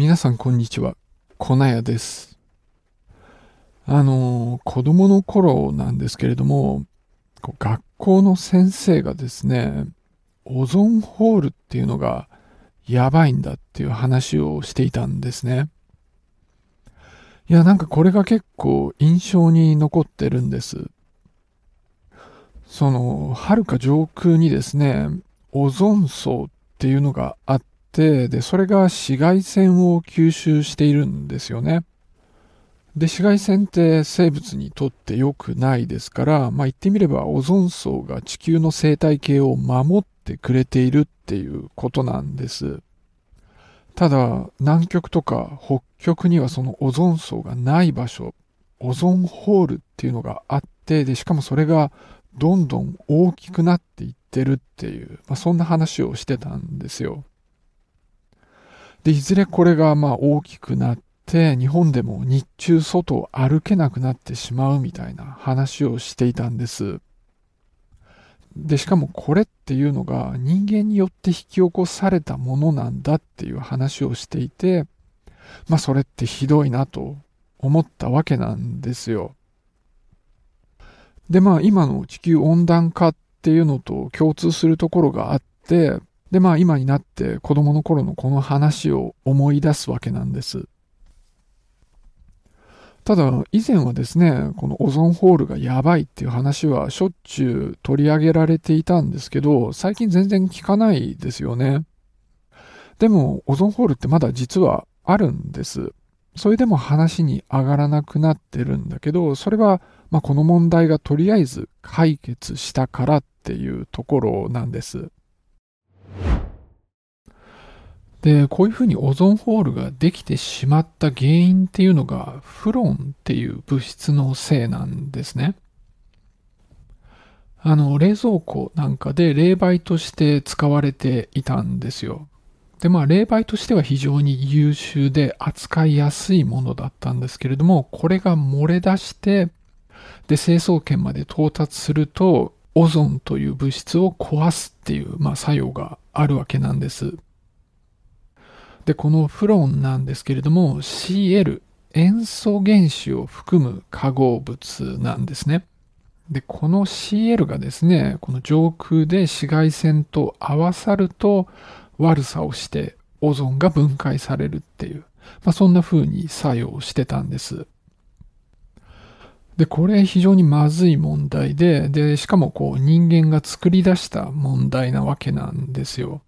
皆さんこんにちは。粉屋です。あの、子供の頃なんですけれども、学校の先生がですね、オゾンホールっていうのがやばいんだっていう話をしていたんですね。いや、なんかこれが結構印象に残ってるんです。その、遥か上空にですね、オゾン層っていうのがあっ、で、それが紫外線を吸収しているんですよね。で、紫外線って生物にとって良くないですから、まあ言ってみればオゾン層が地球の生態系を守ってくれているっていうことなんです。ただ、南極とか北極にはそのオゾン層がない場所、オゾンホールっていうのがあって、で、しかもそれがどんどん大きくなっていってるっていう、まあ、そんな話をしてたんですよ。で、いずれこれがまあ大きくなって、日本でも日中外を歩けなくなってしまうみたいな話をしていたんです。で、しかもこれっていうのが人間によって引き起こされたものなんだっていう話をしていて、まあそれってひどいなと思ったわけなんですよ。で、まあ今の地球温暖化っていうのと共通するところがあって、で、まあ今になって子供の頃のこの話を思い出すわけなんです。ただ、以前はですね、このオゾンホールがやばいっていう話はしょっちゅう取り上げられていたんですけど、最近全然聞かないですよね。でも、オゾンホールってまだ実はあるんです。それでも話に上がらなくなってるんだけど、それは、まあ、この問題がとりあえず解決したからっていうところなんです。で、こういうふうにオゾンホールができてしまった原因っていうのが、フロンっていう物質のせいなんですね。あの、冷蔵庫なんかで冷媒として使われていたんですよ。で、まあ、冷媒としては非常に優秀で扱いやすいものだったんですけれども、これが漏れ出して、で、成層圏まで到達すると、オゾンという物質を壊すっていう、まあ、作用があるわけなんです。で、このフロンなんですけれども CL、塩素原子を含む化合物なんですね。で、この CL がですね、この上空で紫外線と合わさると悪さをしてオゾンが分解されるっていう、まあ、そんな風に作用してたんです。で、これ非常にまずい問題で、で、しかもこう人間が作り出した問題なわけなんですよ。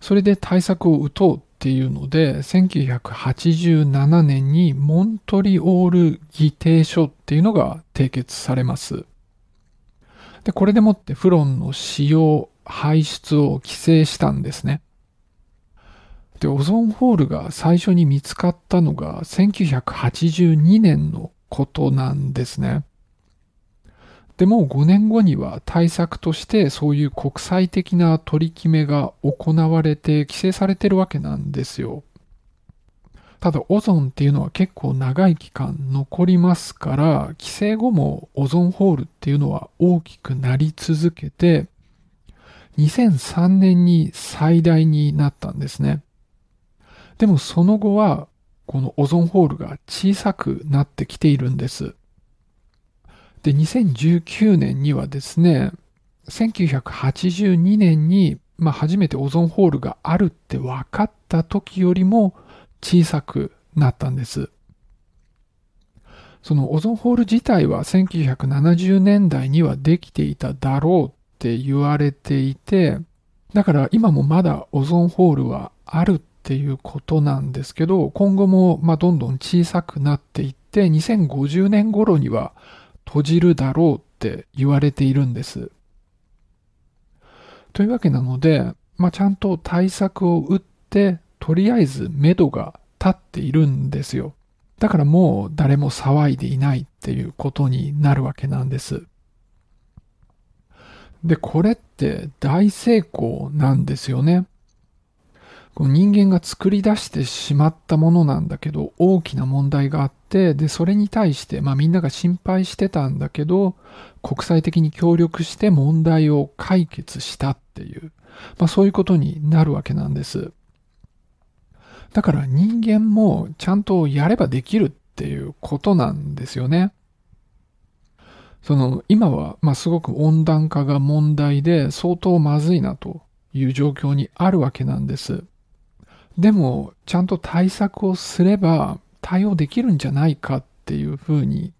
それで対策を打とうっていうので、1987年にモントリオール議定書っていうのが締結されます。で、これでもってフロンの使用、排出を規制したんですね。で、オゾンホールが最初に見つかったのが1982年のことなんですね。でも5年後には対策としてそういう国際的な取り決めが行われて規制されてるわけなんですよ。ただオゾンっていうのは結構長い期間残りますから、規制後もオゾンホールっていうのは大きくなり続けて、2003年に最大になったんですね。でもその後は、このオゾンホールが小さくなってきているんです。で、2019年にはですね、1982年に、まあ、初めてオゾンホールがあるって分かった時よりも小さくなったんです。そのオゾンホール自体は1970年代にはできていただろうって言われていて、だから今もまだオゾンホールはあるっていうことなんですけど、今後もまどんどん小さくなっていって、2050年頃には閉じるだろうって言われているんです。というわけなので、まあ、ちゃんと対策を打って、とりあえず目処が立っているんですよ。だからもう誰も騒いでいないっていうことになるわけなんです。で、これって大成功なんですよね。人間が作り出してしまったものなんだけど、大きな問題があって、で、それに対して、まあみんなが心配してたんだけど、国際的に協力して問題を解決したっていう、まあそういうことになるわけなんです。だから人間もちゃんとやればできるっていうことなんですよね。その、今は、まあ、すごく温暖化が問題で相当まずいなという状況にあるわけなんです。でも、ちゃんと対策をすれば対応できるんじゃないかっていうふうに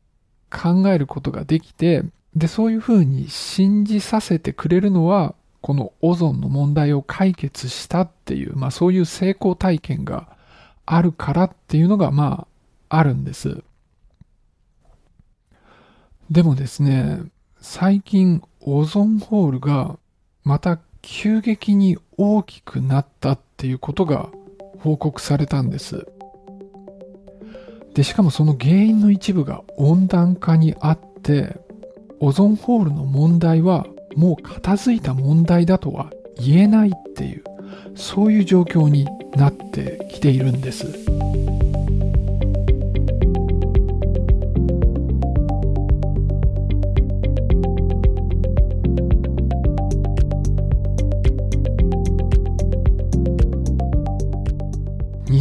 考えることができて、で、そういうふうに信じさせてくれるのは、このオゾンの問題を解決したっていう、まあそういう成功体験があるからっていうのが、まあ、あるんです。でもですね、最近オゾンホールがまた急激に大きくなったっていうことが報告されたんです。で、しかもその原因の一部が温暖化にあって、オゾンホールの問題はもう片付いた問題だとは言えないっていう、そういう状況になってきているんです。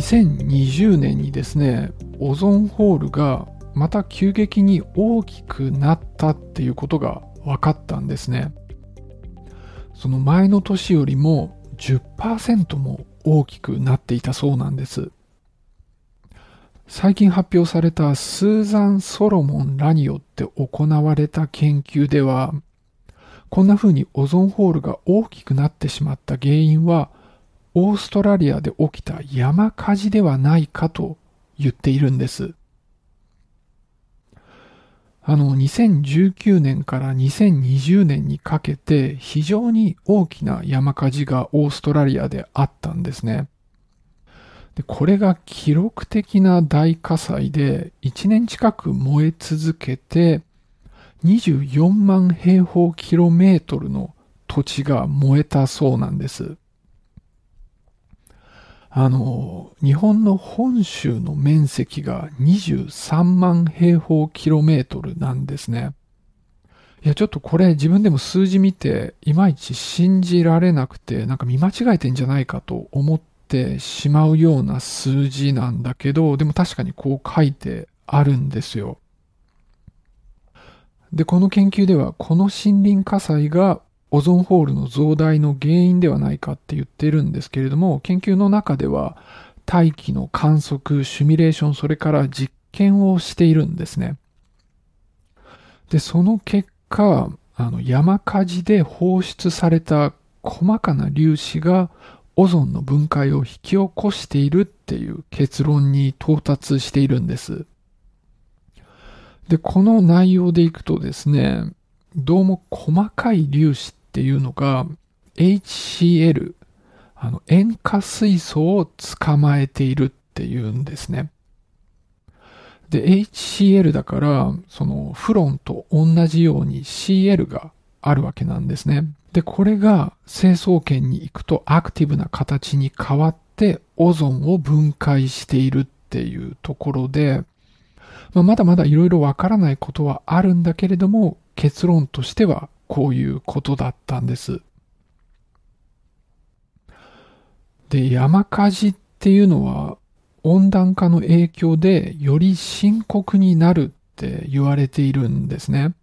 2020年にですね、オゾンホールがまた急激に大きくなったっていうことが分かったんですね。その前の年よりも10%も大きくなっていたそうなんです。最近発表されたスーザン・ソロモンらによって行われた研究では、こんな風にオゾンホールが大きくなってしまった原因はオーストラリアで起きた山火事ではないかと言っているんです。あの、2019年から2020年にかけて非常に大きな山火事がオーストラリアであったんですね。でこれが記録的な大火災で1年近く燃え続けて24万平方キロメートルの土地が燃えたそうなんです。あの、日本の本州の面積が23万平方キロメートルなんですね。いや、ちょっとこれ自分でも数字見て、いまいち信じられなくて、なんか見間違えてんじゃないかと思ってしまうような数字なんだけど、でも確かにこう書いてあるんですよ。で、この研究では、この森林火災がオゾンホールの増大の原因ではないかって言ってるんですけれども、研究の中では大気の観測、シミュレーション、それから実験をしているんですね。で、その結果、あの山火事で放出された細かな粒子がオゾンの分解を引き起こしているっていう結論に到達しているんです。で、この内容でいくとですね、どうも細かい粒子っていうのが HCl、あの塩化水素を捕まえているっていうんですね。で、HCl だから、そのフロンと同じように CL があるわけなんですね。で、これが成層圏に行くとアクティブな形に変わってオゾンを分解しているっていうところで、まあ、まだまだいろいろわからないことはあるんだけれども、結論としてはこういうことだったんです。で、山火事っていうのは温暖化の影響でより深刻になるって言われているんですね。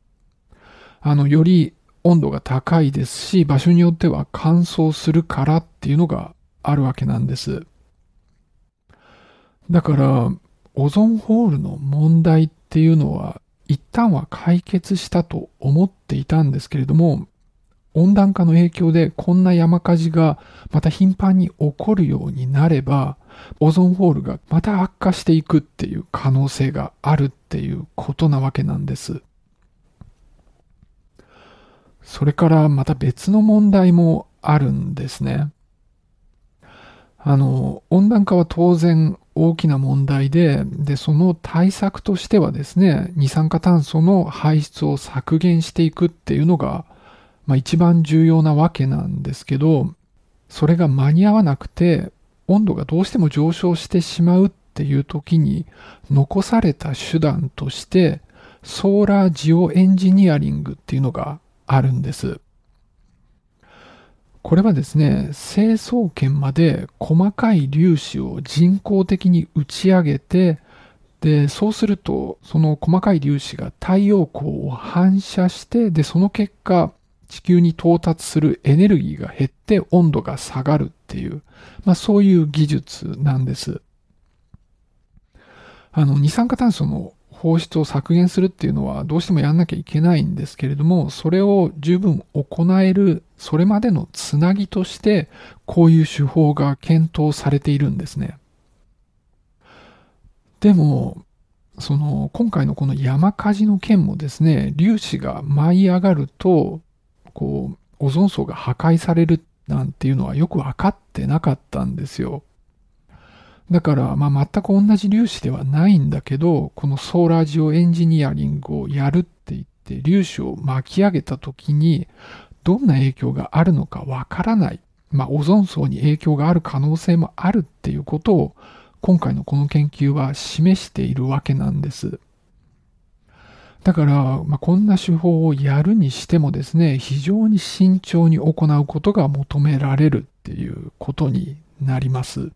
あの、より温度が高いですし、場所によっては乾燥するからっていうのがあるわけなんです。だから、オゾンホールの問題っていうのは一旦は解決したと思っていたんですけれども、温暖化の影響でこんな山火事がまた頻繁に起こるようになれば、オゾンホールがまた悪化していくっていう可能性があるっていうことなわけなんです。それからまた別の問題もあるんですね。あの、温暖化は当然大きな問題で、で、その対策としてはですね、二酸化炭素の排出を削減していくっていうのが、まあ一番重要なわけなんですけど、それが間に合わなくて、温度がどうしても上昇してしまうっていう時に、残された手段として、ソーラージオエンジニアリングっていうのがあるんです。これはですね、成層圏まで細かい粒子を人工的に打ち上げて、で、そうすると、その細かい粒子が太陽光を反射して、で、その結果、地球に到達するエネルギーが減って温度が下がるっていう、まあそういう技術なんです。あの、二酸化炭素の放出を削減するっていうのはどうしてもやんなきゃいけないんですけれども、それを十分行える、それまでのつなぎとして、こういう手法が検討されているんですね。でも、その、今回のこの山火事の件もですね、粒子が舞い上がると、こう、オゾン層が破壊されるなんていうのはよくわかってなかったんですよ。だから、まあ、全く同じ粒子ではないんだけど、このソーラージオエンジニアリングをやるって言って、粒子を巻き上げた時に、どんな影響があるのかわからない。まあ、オゾン層に影響がある可能性もあるっていうことを、今回のこの研究は示しているわけなんです。だから、まあ、こんな手法をやるにしてもですね、非常に慎重に行うことが求められるっていうことになります。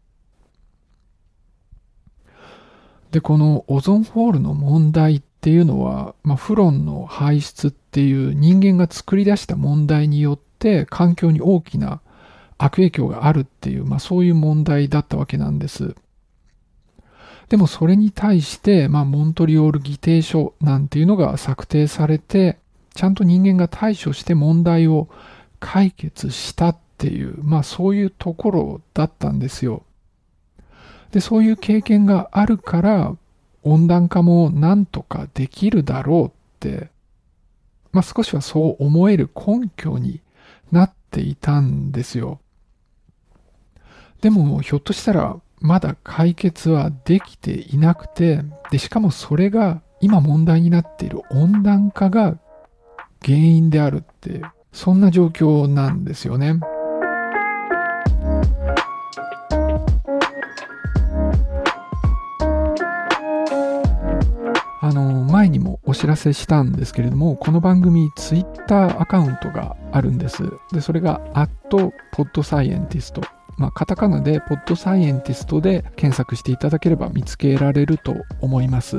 で、このオゾンホールの問題っていうのは、まあ、フロンの排出っていう人間が作り出した問題によって環境に大きな悪影響があるっていう、まあ、そういう問題だったわけなんです。でもそれに対して、まあ、モントリオール議定書なんていうのが策定されて、ちゃんと人間が対処して問題を解決したっていう、まあそういうところだったんですよ。で、そういう経験があるから、温暖化もなんとかできるだろうって、まあ少しはそう思える根拠になっていたんですよ。でも、ひょっとしたら、まだ解決はできていなくて、で、しかもそれが今問題になっている温暖化が原因であるって、そんな状況なんですよね。あの、前にもお知らせしたんですけれども、この番組、ツイッターアカウントがあるんです。で、それが、アットポッドサイエンティストまあ、カタカナでポッドサイエンティストで検索していただければ見つけられると思います。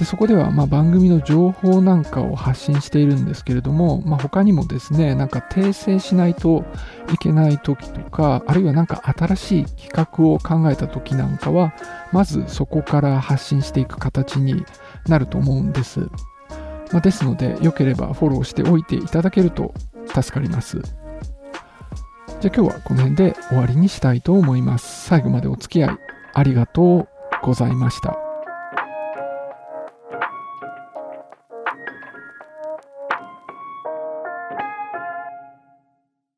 でそこではま番組の情報なんかを発信しているんですけれども、まあ、他にもですね、なんか訂正しないといけない時とか、あるいはなんか新しい企画を考えた時なんかは、まずそこから発信していく形になると思うんです。まあ、ですので、よければフォローしておいていただけると助かります。じゃあ今日はこの辺で終わりにしたいと思います。最後までお付き合いありがとうございました。